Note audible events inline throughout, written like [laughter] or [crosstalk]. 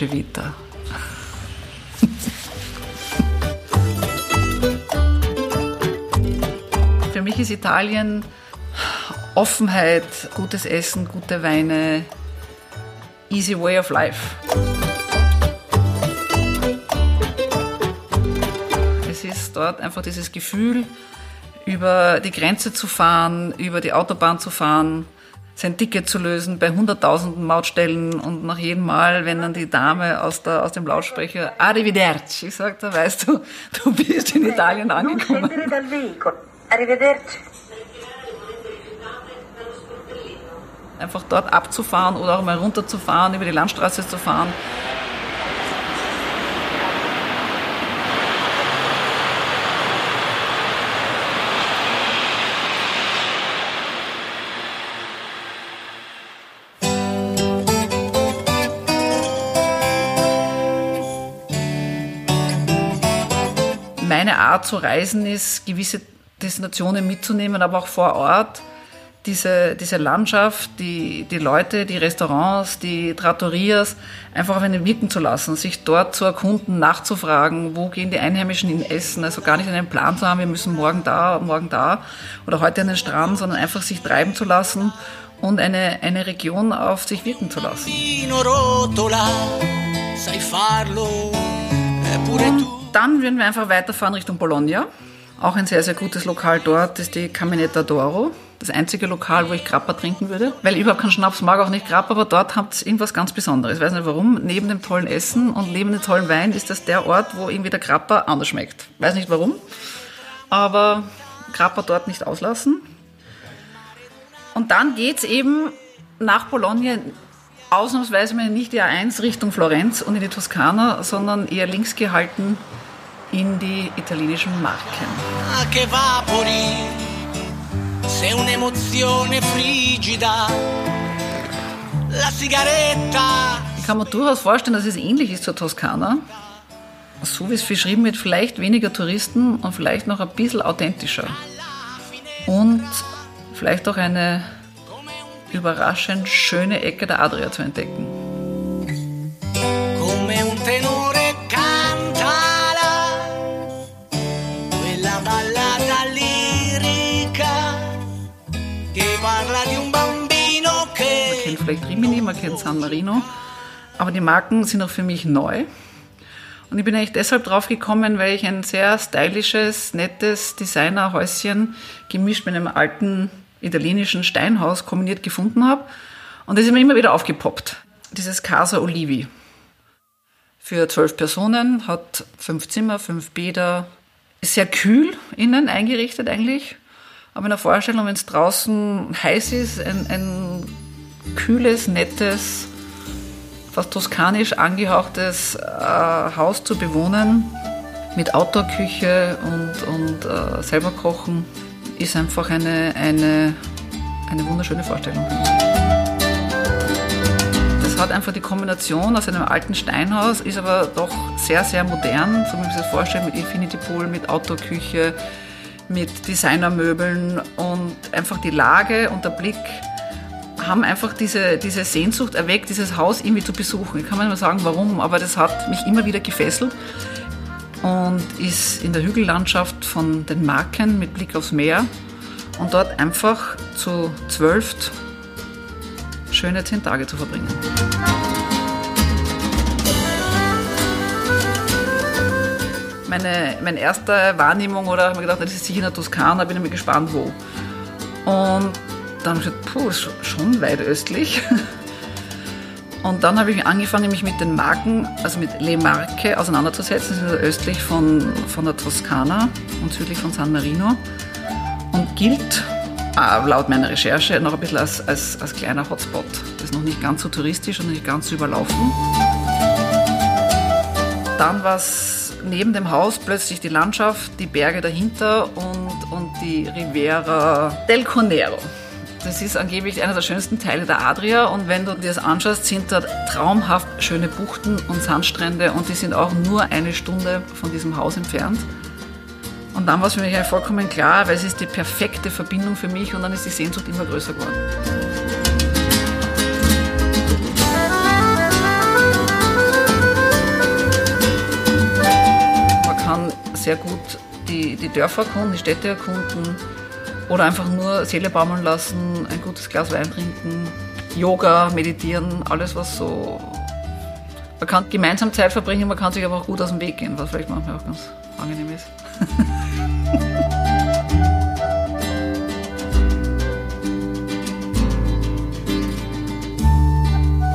Dolce Vita. [laughs] Für mich ist Italien Offenheit, gutes Essen, gute Weine, easy way of life. Es ist dort einfach dieses Gefühl, über die Grenze zu fahren, über die Autobahn zu fahren, sein Ticket zu lösen bei hunderttausenden Mautstellen und nach jedem Mal, wenn dann die Dame aus, der, aus dem Lautsprecher Arrivederci sagt, da weißt du, du bist in Italien angekommen. Arrivederci. Einfach dort abzufahren oder auch mal runterzufahren, über die Landstraße zu fahren. Meine Art zu reisen ist, gewisse Destinationen mitzunehmen, aber auch vor Ort diese, diese Landschaft, die, die Leute, die Restaurants, die Trattorias einfach auf einen wirken zu lassen, sich dort zu erkunden, nachzufragen, wo gehen die Einheimischen in Essen, also gar nicht einen Plan zu haben, wir müssen morgen da, morgen da oder heute an den Strand, sondern einfach sich treiben zu lassen und eine, eine Region auf sich wirken zu lassen. Dann würden wir einfach weiterfahren Richtung Bologna. Auch ein sehr, sehr gutes Lokal dort ist die Caminetta d'Oro. Das einzige Lokal, wo ich Grappa trinken würde. Weil ich überhaupt keinen Schnaps mag, auch nicht Grappa, aber dort habt ihr irgendwas ganz Besonderes. Ich weiß nicht warum. Neben dem tollen Essen und neben dem tollen Wein ist das der Ort, wo irgendwie der Grappa anders schmeckt. Weiß nicht warum. Aber Grappa dort nicht auslassen. Und dann geht's eben nach Bologna ausnahmsweise mal nicht die A1 Richtung Florenz und in die Toskana, sondern eher links gehalten in die italienischen Marken. Ah, che vapori, sei un'emozione frigida, la sigaretta. Ich kann mir durchaus vorstellen, dass es ähnlich ist zur Toskana. So wie es beschrieben wird, vielleicht weniger Touristen und vielleicht noch ein bisschen authentischer. Und vielleicht auch eine überraschend schöne Ecke der Adria zu entdecken. Man kennt vielleicht Rimini, man kennt San Marino, aber die Marken sind auch für mich neu. Und ich bin eigentlich deshalb drauf gekommen, weil ich ein sehr stylisches, nettes Designerhäuschen gemischt mit einem alten italienischen Steinhaus kombiniert gefunden habe. Und das ist mir immer wieder aufgepoppt. Dieses Casa Olivi. Für zwölf Personen, hat fünf Zimmer, fünf Bäder. Ist sehr kühl innen eingerichtet eigentlich. Aber in der Vorstellung, wenn es draußen heiß ist, ein, ein kühles, nettes, fast toskanisch angehauchtes äh, Haus zu bewohnen, mit Outdoor-Küche und, und äh, selber kochen, ist einfach eine, eine, eine wunderschöne Vorstellung. Das hat einfach die Kombination aus einem alten Steinhaus, ist aber doch sehr, sehr modern, so wie man sich das vorstellt, mit Infinity Pool, mit Outdoor-Küche, mit Designermöbeln und einfach die Lage und der Blick haben einfach diese, diese Sehnsucht erweckt, dieses Haus irgendwie zu besuchen. Ich kann mir nicht mehr sagen, warum, aber das hat mich immer wieder gefesselt und ist in der Hügellandschaft von den Marken mit Blick aufs Meer und dort einfach zu zwölf schöne zehn Tage zu verbringen. Meine, meine erste Wahrnehmung oder habe mir gedacht, das ist sicher in der Toskana, bin ich mir gespannt wo. Und dann habe ich gesagt, puh, ist schon weit östlich. [laughs] Und dann habe ich angefangen, mich mit den Marken, also mit Le Marche auseinanderzusetzen. Sie sind östlich von, von der Toskana und südlich von San Marino und gilt äh, laut meiner Recherche noch ein bisschen als, als, als kleiner Hotspot. Das ist noch nicht ganz so touristisch und nicht ganz so überlaufen. Dann war es neben dem Haus plötzlich die Landschaft, die Berge dahinter und, und die Riviera del Conero. Das ist angeblich einer der schönsten Teile der Adria und wenn du dir das anschaust, sind da traumhaft schöne Buchten und Sandstrände und die sind auch nur eine Stunde von diesem Haus entfernt. Und dann war es für mich vollkommen klar, weil es ist die perfekte Verbindung für mich und dann ist die Sehnsucht immer größer geworden. Man kann sehr gut die, die Dörfer erkunden, die Städte erkunden oder einfach nur Seele baumeln lassen, ein gutes Glas Wein trinken, Yoga, meditieren, alles was so. Man kann gemeinsam Zeit verbringen, man kann sich aber auch gut aus dem Weg gehen, was vielleicht manchmal auch ganz angenehm ist. [laughs]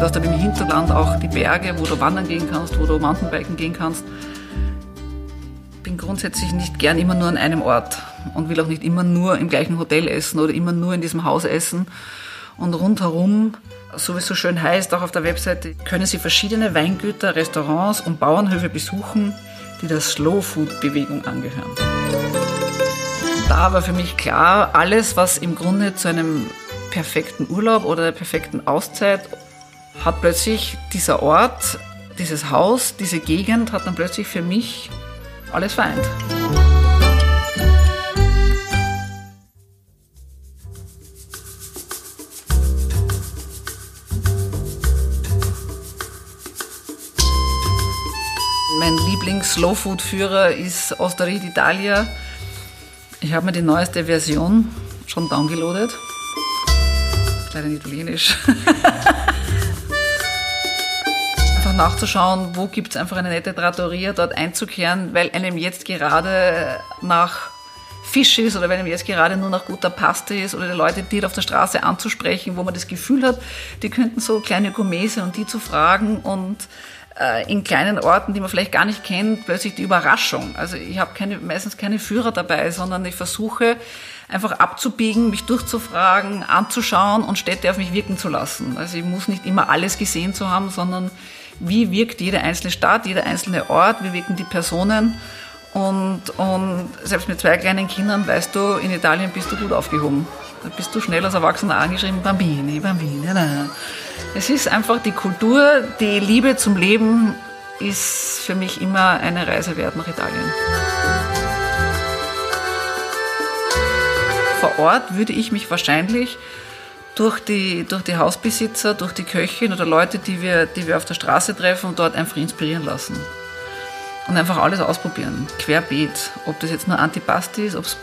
Du hast dann im Hinterland auch die Berge, wo du wandern gehen kannst, wo du Mountainbiken gehen kannst. Ich bin grundsätzlich nicht gern immer nur an einem Ort und will auch nicht immer nur im gleichen Hotel essen oder immer nur in diesem Haus essen. Und rundherum, so wie es so schön heißt, auch auf der Webseite, können Sie verschiedene Weingüter, Restaurants und Bauernhöfe besuchen, die der Slow Food Bewegung angehören. Da war für mich klar, alles, was im Grunde zu einem perfekten Urlaub oder der perfekten Auszeit hat plötzlich dieser Ort, dieses Haus, diese Gegend hat dann plötzlich für mich alles vereint. Lieblings-Slow-Food-Führer ist Osteria d'Italia. Ich habe mir die neueste Version schon downgeloadet. Leider in Italienisch. [laughs] nachzuschauen, wo gibt es einfach eine nette Trattoria, dort einzukehren, weil einem jetzt gerade nach Fisch ist oder wenn einem jetzt gerade nur nach guter Paste ist oder die Leute die auf der Straße anzusprechen, wo man das Gefühl hat, die könnten so kleine Gourmets und die zu fragen und in kleinen Orten, die man vielleicht gar nicht kennt, plötzlich die Überraschung. Also ich habe keine, meistens keine Führer dabei, sondern ich versuche einfach abzubiegen, mich durchzufragen, anzuschauen und Städte auf mich wirken zu lassen. Also ich muss nicht immer alles gesehen zu haben, sondern wie wirkt jede einzelne Stadt, jeder einzelne Ort, wie wirken die Personen. Und, und selbst mit zwei kleinen Kindern weißt du, in Italien bist du gut aufgehoben. Da bist du schnell als Erwachsener angeschrieben, Bambini, Bambini. Es ist einfach die Kultur, die Liebe zum Leben ist für mich immer eine Reise wert nach Italien. Vor Ort würde ich mich wahrscheinlich durch die, durch die Hausbesitzer, durch die Köchin oder Leute, die wir, die wir auf der Straße treffen dort einfach inspirieren lassen. Und einfach alles ausprobieren, querbeet. Ob das jetzt nur Antipasti ist, ob es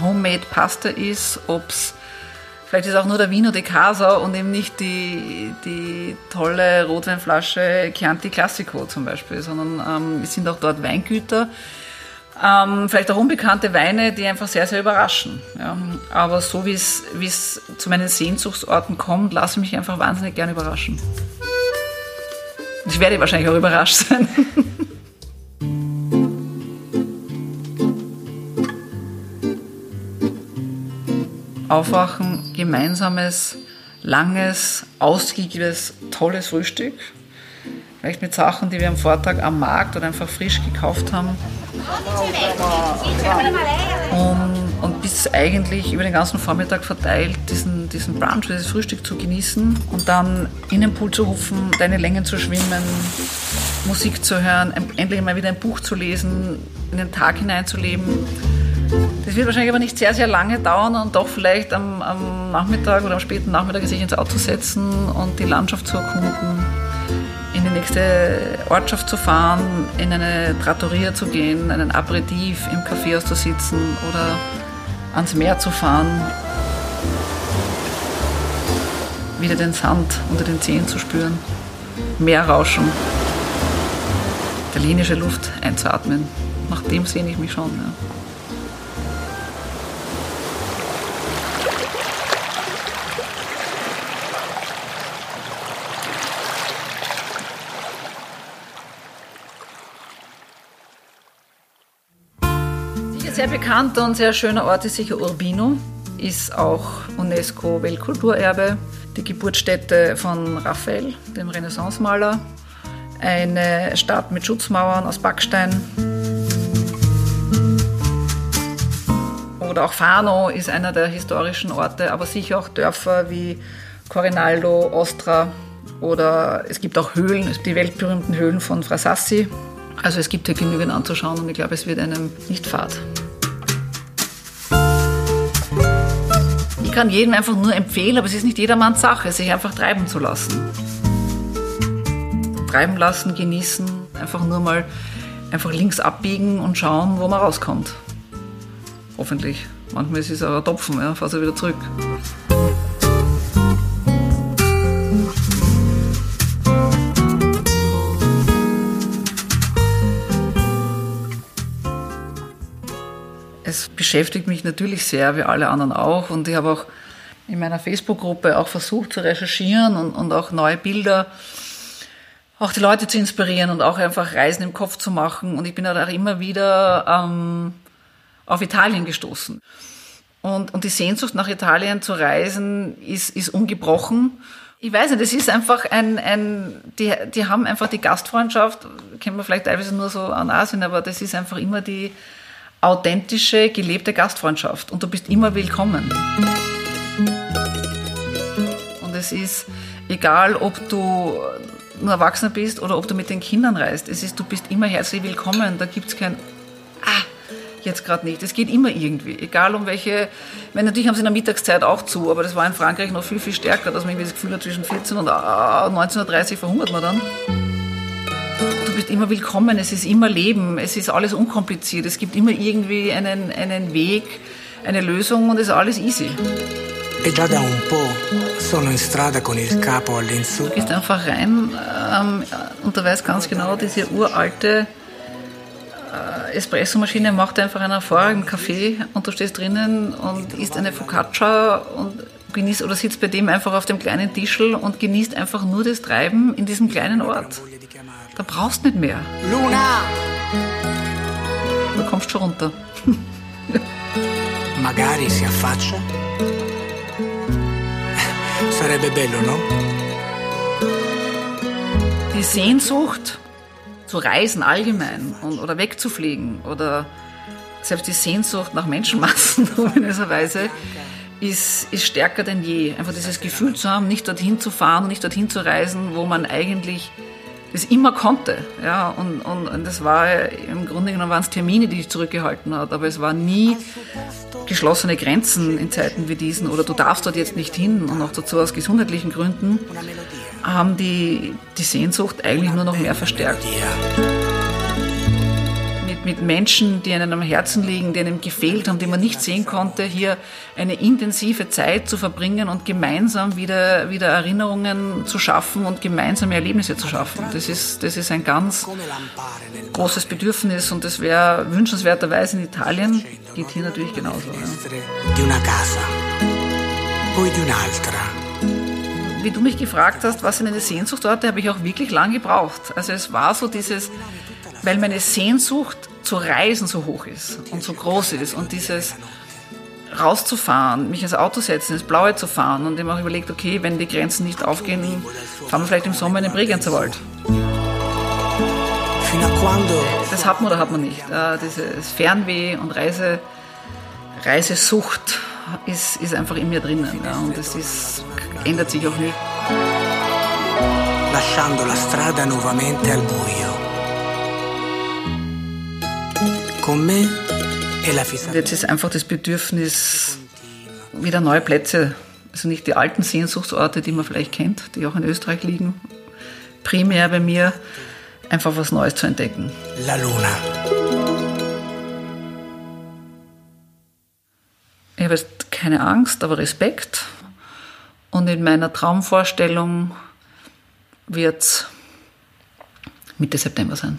Homemade Pasta ist, ob es vielleicht ist auch nur der Vino de Casa und eben nicht die, die tolle Rotweinflasche Chianti Classico zum Beispiel, sondern ähm, es sind auch dort Weingüter, ähm, vielleicht auch unbekannte Weine, die einfach sehr, sehr überraschen. Ja. Aber so wie es zu meinen Sehnsuchtsorten kommt, lasse ich mich einfach wahnsinnig gerne überraschen. Ich werde wahrscheinlich auch überrascht sein. [laughs] Aufwachen, gemeinsames, langes, ausgiebiges, tolles Frühstück. Vielleicht mit Sachen, die wir am Vortag am Markt oder einfach frisch gekauft haben und, und bis eigentlich über den ganzen Vormittag verteilt diesen, diesen Brunch, dieses Frühstück zu genießen und dann in den Pool zu hupfen, deine Längen zu schwimmen, Musik zu hören, endlich mal wieder ein Buch zu lesen, in den Tag hineinzuleben. Das wird wahrscheinlich aber nicht sehr, sehr lange dauern und doch vielleicht am, am Nachmittag oder am späten Nachmittag sich ins Auto setzen und die Landschaft zu erkunden in die nächste Ortschaft zu fahren, in eine Trattoria zu gehen, einen Aperitif im Café auszusitzen oder ans Meer zu fahren, wieder den Sand unter den Zehen zu spüren, Meerrauschen, italienische Luft einzuatmen. Nach dem sehne ich mich schon. Ja. Sehr bekannter und sehr schöner Ort ist sicher Urbino, ist auch UNESCO-Weltkulturerbe, die Geburtsstätte von Raphael, dem Renaissance-Maler, eine Stadt mit Schutzmauern aus Backstein. Oder auch Fano ist einer der historischen Orte, aber sicher auch Dörfer wie Corinaldo, Ostra oder es gibt auch Höhlen, die weltberühmten Höhlen von Frasassi. Also es gibt hier genügend anzuschauen und ich glaube, es wird einem nicht fad. Kann jedem einfach nur empfehlen, aber es ist nicht jedermanns Sache, sich einfach treiben zu lassen. Treiben lassen, genießen, einfach nur mal einfach links abbiegen und schauen, wo man rauskommt. Hoffentlich. Manchmal ist es ein Topfen, ja, fahrt wieder zurück. Beschäftigt mich natürlich sehr, wie alle anderen auch. Und ich habe auch in meiner Facebook-Gruppe auch versucht zu recherchieren und, und auch neue Bilder, auch die Leute zu inspirieren und auch einfach Reisen im Kopf zu machen. Und ich bin auch immer wieder ähm, auf Italien gestoßen. Und, und die Sehnsucht nach Italien zu reisen ist, ist ungebrochen. Ich weiß nicht, es ist einfach ein, ein die, die haben einfach die Gastfreundschaft, kennen wir vielleicht teilweise nur so an Asien, aber das ist einfach immer die authentische, gelebte Gastfreundschaft. Und du bist immer willkommen. Und es ist egal, ob du nur Erwachsener bist oder ob du mit den Kindern reist. Es ist, du bist immer herzlich willkommen. Da gibt es kein, ah, jetzt gerade nicht. Es geht immer irgendwie, egal um welche. Meine, natürlich haben sie in der Mittagszeit auch zu, aber das war in Frankreich noch viel, viel stärker, dass man das Gefühl hat, zwischen 14 und 19.30 Uhr verhungert man dann. Du bist immer willkommen, es ist immer Leben, es ist alles unkompliziert, es gibt immer irgendwie einen, einen Weg, eine Lösung und es ist alles easy. E già da un po' sono in strada con il capo all'insù. Du gehst einfach rein ähm, und du weißt ganz genau, diese uralte äh, Espressomaschine macht einfach einen hervorragenden Kaffee und du stehst drinnen und isst eine Focaccia und genießt oder sitzt bei dem einfach auf dem kleinen Tischl und genießt einfach nur das Treiben in diesem kleinen Ort. Da brauchst du nicht mehr. Luna! Du kommst schon runter. [laughs] Magari si affaccia. Sarebbe bello, no? Die Sehnsucht zu reisen allgemein und, oder wegzufliegen oder selbst die Sehnsucht nach Menschenmassen [laughs] ominöserweise ist, ist stärker denn je. Einfach dieses Gefühl zu haben, nicht dorthin zu fahren und nicht dorthin zu reisen, wo man eigentlich das immer konnte. Ja, und, und, und das war im Grunde genommen waren es Termine, die ich zurückgehalten hat, aber es war nie geschlossene Grenzen in Zeiten wie diesen oder du darfst dort jetzt nicht hin und auch dazu aus gesundheitlichen Gründen haben die, die Sehnsucht eigentlich nur noch mehr verstärkt. Mit, Menschen, die einem am Herzen liegen, die einem gefehlt haben, die man nicht sehen konnte, hier eine intensive Zeit zu verbringen und gemeinsam wieder, wieder Erinnerungen zu schaffen und gemeinsame Erlebnisse zu schaffen. Das ist, das ist ein ganz großes Bedürfnis und das wäre wünschenswerterweise in Italien, geht hier natürlich genauso. Ja. Wie du mich gefragt hast, was sind eine Sehnsuchtorte, habe ich auch wirklich lang gebraucht. Also es war so dieses, weil meine Sehnsucht zu reisen so hoch ist und so groß ist und dieses rauszufahren, mich ins Auto setzen, ins Blaue zu fahren und eben auch überlegt, okay, wenn die Grenzen nicht aufgehen, fahren wir vielleicht im Sommer in den Bregenzer Wald. Fino a quando Das hat man oder hat man nicht. Äh, Dieses Fernweh und Reise, Reisesucht ist, ist einfach in mir drinnen. Und das ist, ändert sich auch nicht. lasciando la strada nuovamente al buio. Und jetzt ist einfach das Bedürfnis, wieder neue Plätze, also nicht die alten Sehnsuchtsorte, die man vielleicht kennt, die auch in Österreich liegen, primär bei mir, einfach was Neues zu entdecken. la luna. Ich habe jetzt keine Angst, aber Respekt. Und in meiner Traumvorstellung wird es Mitte September sein.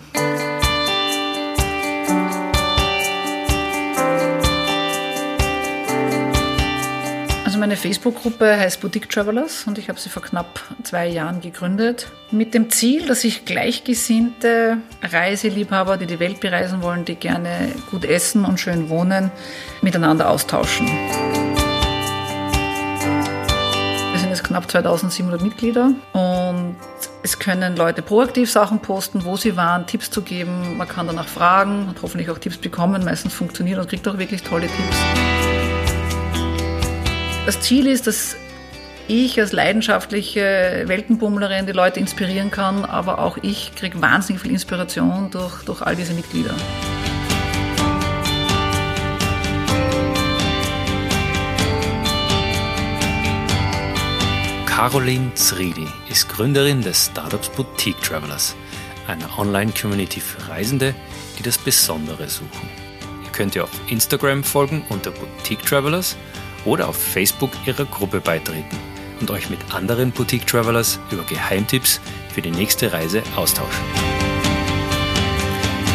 Meine Facebook-Gruppe heißt Boutique Travelers und ich habe sie vor knapp zwei Jahren gegründet mit dem Ziel, dass ich gleichgesinnte Reiseliebhaber, die die Welt bereisen wollen, die gerne gut essen und schön wohnen, miteinander austauschen. Wir sind jetzt knapp 2700 Mitglieder und es können Leute proaktiv Sachen posten, wo sie waren, Tipps zu geben. Man kann danach fragen und hoffentlich auch Tipps bekommen. Meistens funktioniert und kriegt auch wirklich tolle Tipps. Das Ziel ist, dass ich als leidenschaftliche Weltenbummlerin die Leute inspirieren kann, aber auch ich kriege wahnsinnig viel Inspiration durch, durch all diese Mitglieder. Caroline Zridi ist Gründerin des Startups Boutique Travelers, einer Online-Community für Reisende, die das Besondere suchen. Ihr könnt ihr auf Instagram folgen unter Boutique Travelers oder auf Facebook ihrer Gruppe beitreten und euch mit anderen Boutique Travelers über Geheimtipps für die nächste Reise austauschen.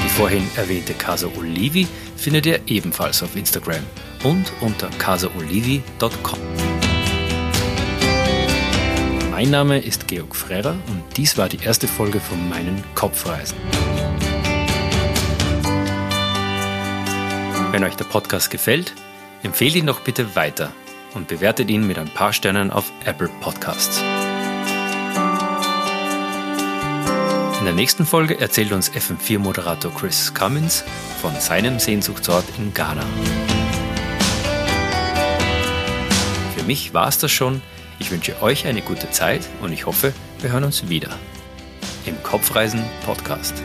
Die vorhin erwähnte Casa Olivi findet ihr ebenfalls auf Instagram und unter casaolivi.com. Mein Name ist Georg Frerrer und dies war die erste Folge von meinen Kopfreisen. Wenn euch der Podcast gefällt, empfehlt ihn doch bitte weiter und bewertet ihn mit ein paar Sternen auf Apple Podcasts. In der nächsten Folge erzählt uns FM4-Moderator Chris Cummins von seinem Sehnsuchtsort in Ghana. Für mich war es das schon. Ich wünsche euch eine gute Zeit und ich hoffe, wir hören uns wieder im Kopfreisen Podcast.